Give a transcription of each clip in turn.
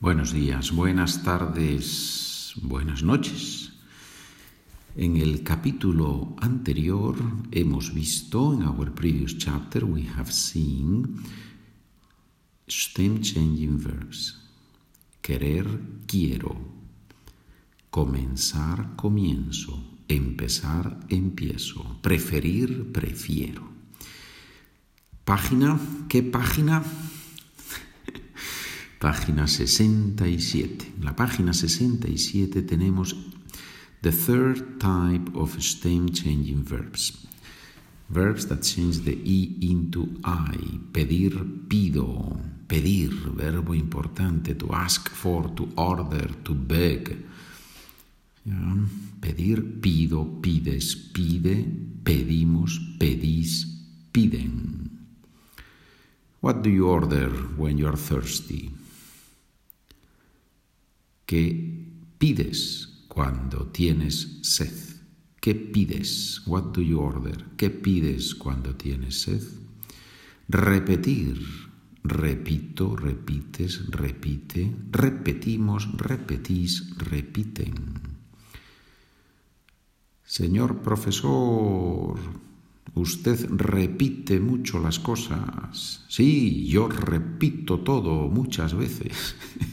Buenos días, buenas tardes, buenas noches. En el capítulo anterior hemos visto, en our previous chapter, we have seen stem changing verbs. Querer, quiero. Comenzar, comienzo. Empezar, empiezo. Preferir, prefiero. Página, ¿qué página? Página 67. En la página 67 tenemos the third type of stem changing verbs. Verbs that change the E into I. Pedir, pido. Pedir, verbo importante. To ask for, to order, to beg. Pedir, pido, pides, pide, pedimos, pedís, piden. What do you order when you are thirsty? ¿Qué pides cuando tienes sed? ¿Qué pides? What do you order? ¿Qué pides cuando tienes sed? Repetir. Repito, repites, repite. Repetimos, repetís, repiten. Señor profesor, usted repite mucho las cosas. Sí, yo repito todo muchas veces.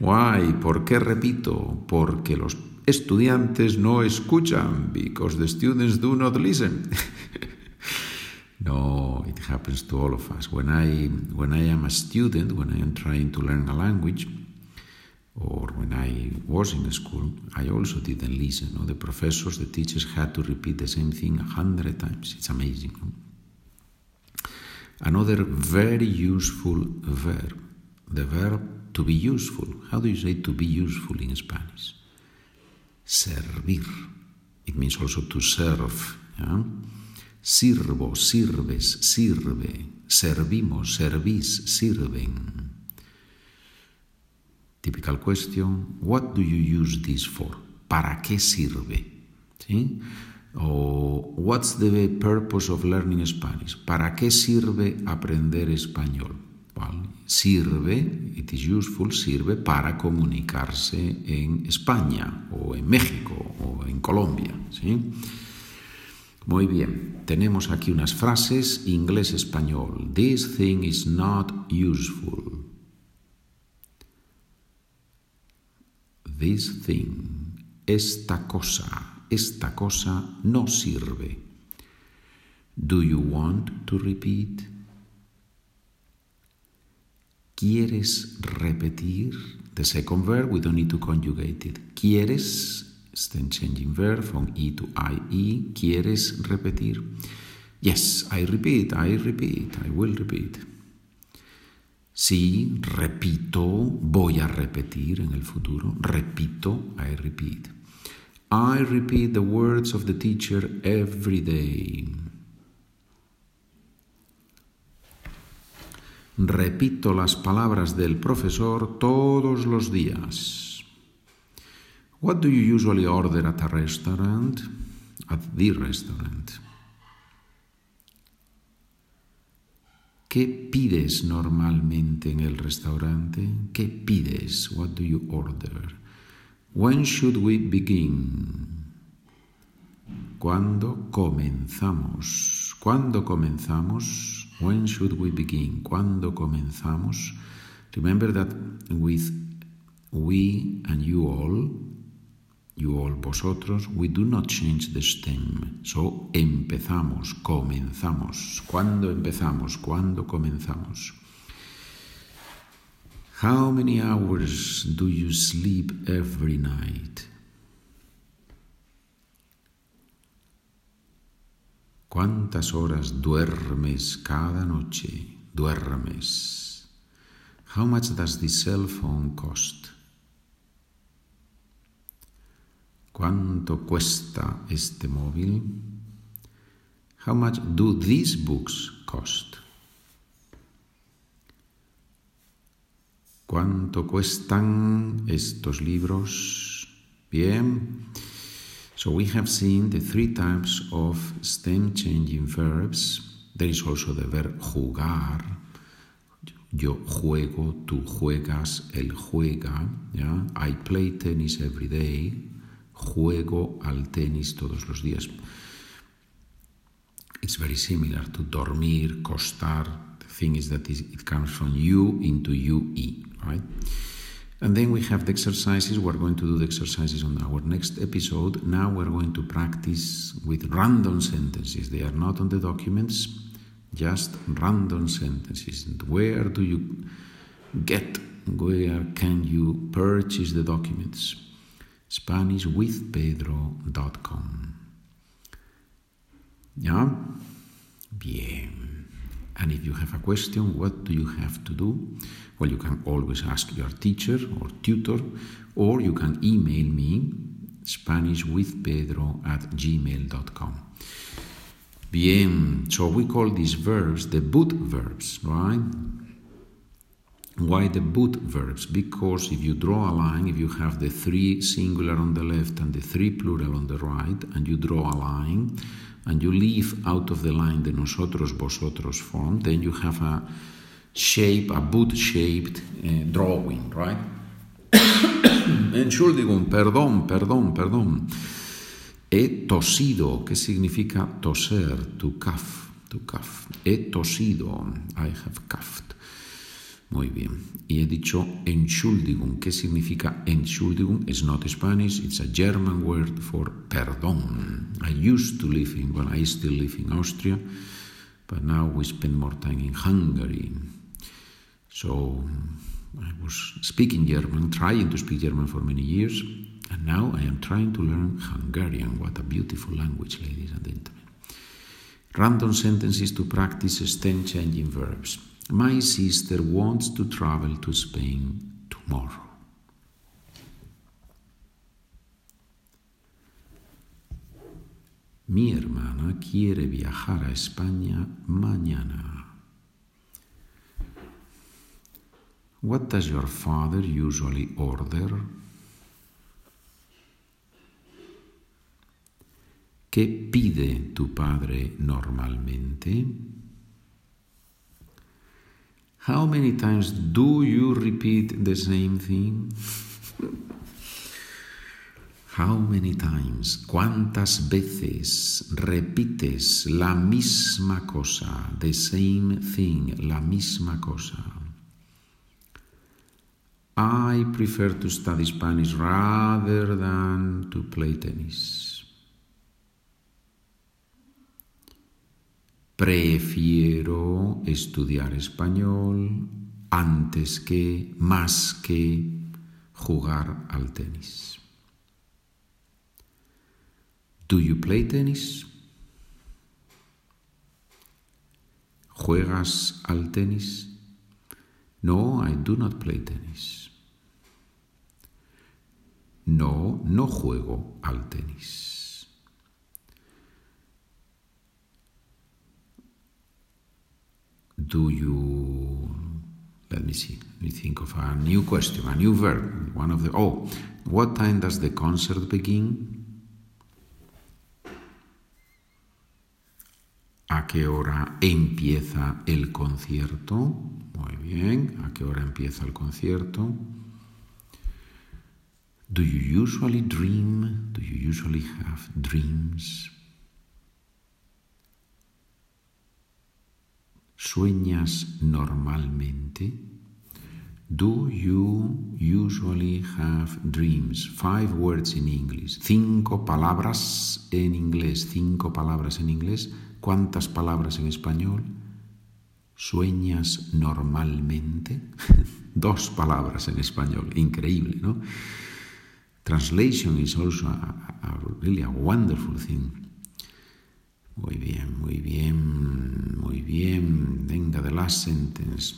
Why? ¿Por qué repito? Porque los estudiantes no escuchan. Because the students do not listen. no, it happens to all of us. When I when I am a student, when I am trying to learn a language, or when I was in school, I also didn't listen. No? The professors, the teachers had to repeat the same thing a hundred times. It's amazing. No? Another very useful verb, the verb to be useful. How do you say to be useful in Spanish? Servir. It means also to serve. Yeah? Sirvo, sirves, sirve. Servimos, servís, sirven. Typical question What do you use this for? ¿Para qué sirve? O What's the purpose of learning Spanish? ¿Para qué sirve aprender español? Sirve, it is useful, sirve para comunicarse en España o en México o en Colombia. ¿sí? Muy bien, tenemos aquí unas frases inglés-español. This thing is not useful. This thing, esta cosa, esta cosa no sirve. Do you want to repeat? ¿Quieres repetir? The second verb, we don't need to conjugate it. ¿Quieres? Stem changing verb from E to IE. ¿Quieres repetir? Yes, I repeat, I repeat, I will repeat. Sí, repito, voy a repetir en el futuro. Repito, I repeat. I repeat the words of the teacher every day. Repito las palabras del profesor todos los días. What do you usually order at a restaurant? At the restaurant. ¿Qué pides normalmente en el restaurante? ¿Qué pides? What do you order? When should we begin? ¿Cuándo comenzamos? ¿Cuándo comenzamos? When should we begin? ¿Cuándo comenzamos? Remember that with we and you all, you all vosotros, we do not change the stem. So empezamos, comenzamos. ¿Cuándo empezamos? ¿Cuándo comenzamos? How many hours do you sleep every night? ¿Cuántas horas duermes cada noche? Duermes. How much does the cell phone cost? ¿Cuánto cuesta este móvil? How much do these books cost? ¿Cuánto cuestan estos libros? Bien. So we have seen the three types of stem changing verbs. There is also the verb jugar. Yo juego, tú juegas, él juega. ¿ya? I play tennis every day. Juego al tenis todos los días. It's very similar to dormir, costar. The thing is that it comes from you into UE, right? And then we have the exercises. We're going to do the exercises on our next episode. Now we're going to practice with random sentences. They are not on the documents just random sentences. And where do you get, where can you purchase the documents? SpanishWithPedro.com. Yeah? Bien. And if you have a question, what do you have to do? Well, you can always ask your teacher or tutor, or you can email me, SpanishWithPedro at gmail.com. Bien, so we call these verbs the boot verbs, right? Why the boot verbs? Because if you draw a line, if you have the three singular on the left and the three plural on the right, and you draw a line, and you leave out of the line the nosotros, vosotros form, then you have a shape, a boot-shaped uh, drawing, right? Entschuldigung, perdón, perdón, perdón. He tosido, ¿qué significa toser? To cough, to cough. He tosido, I have coughed. Muy bien. Y he dicho Entschuldigung. ¿Qué significa Entschuldigung? It's not Spanish, it's a German word for perdón. I used to live in, well, I still live in Austria, but now we spend more time in Hungary. So I was speaking German, trying to speak German for many years. And now I am trying to learn Hungarian. What a beautiful language, ladies and gentlemen. Random sentences to practice stem changing verbs. My sister wants to travel to Spain tomorrow. Mi hermana quiere viajar a España mañana. What does your father usually order? ¿Qué pide tu padre normalmente? How many times do you repeat the same thing? How many times? ¿Cuántas veces repites la misma cosa? The same thing, la misma cosa. I prefer to study Spanish rather than to play tennis. Prefiero estudiar español antes que, más que jugar al tenis. Do you play tennis? ¿Juegas al tenis? No, I do not play tennis. No, no juego al tenis. Do you let me see let me think of a new question a new verb one of the oh what time does the concert begin ¿A qué hora empieza el concierto? Muy bien. ¿A qué hora empieza el concierto? Do you usually dream? Do you usually have dreams? ¿Sueñas normalmente? Do you usually have dreams? Five words in English. Cinco palabras en inglés. Cinco palabras en inglés. ¿Cuántas palabras en español? ¿Sueñas normalmente? Dos palabras en español. Increíble, ¿no? Translation is also a, a really a wonderful thing. Muy bien, muy bien, muy bien. Venga, the last sentence.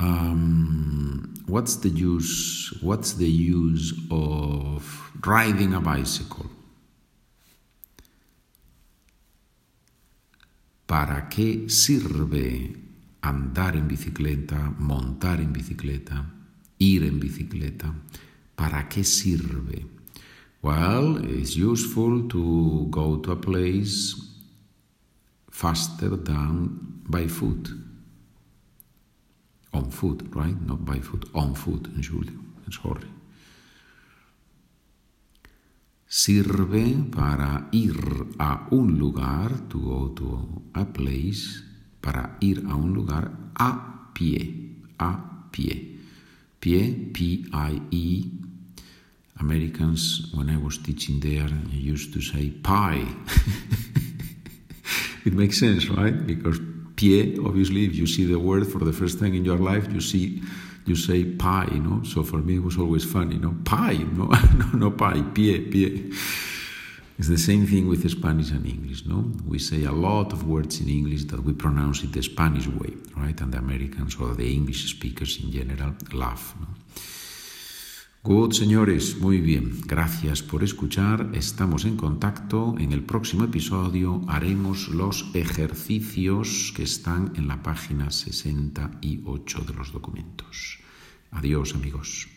Um, what's the use? What's the use of riding a bicycle? ¿Para qué sirve andar en bicicleta, montar en bicicleta, ir en bicicleta? ¿Para qué sirve? Well, it's useful to go to a place faster than by foot. On foot, right? Not by foot, on foot, Julio. Sorry. Sirve para ir a un lugar, to go to a place, para ir a un lugar a pie, a pie. Pie, P-I-E. Americans, when I was teaching there, used to say pie. it makes sense, right? Because pie, obviously, if you see the word for the first time in your life, you see, you say pie, you know. So for me, it was always funny, you know, pie, no, no, no pie, pie, pie. It's the same thing with Spanish and English, no? We say a lot of words in English that we pronounce it the Spanish way, right? And the Americans or the English speakers in general laugh. No? Good, señores, muy bien. Gracias por escuchar. Estamos en contacto. En el próximo episodio haremos los ejercicios que están en la página 68 de los documentos. Adiós, amigos.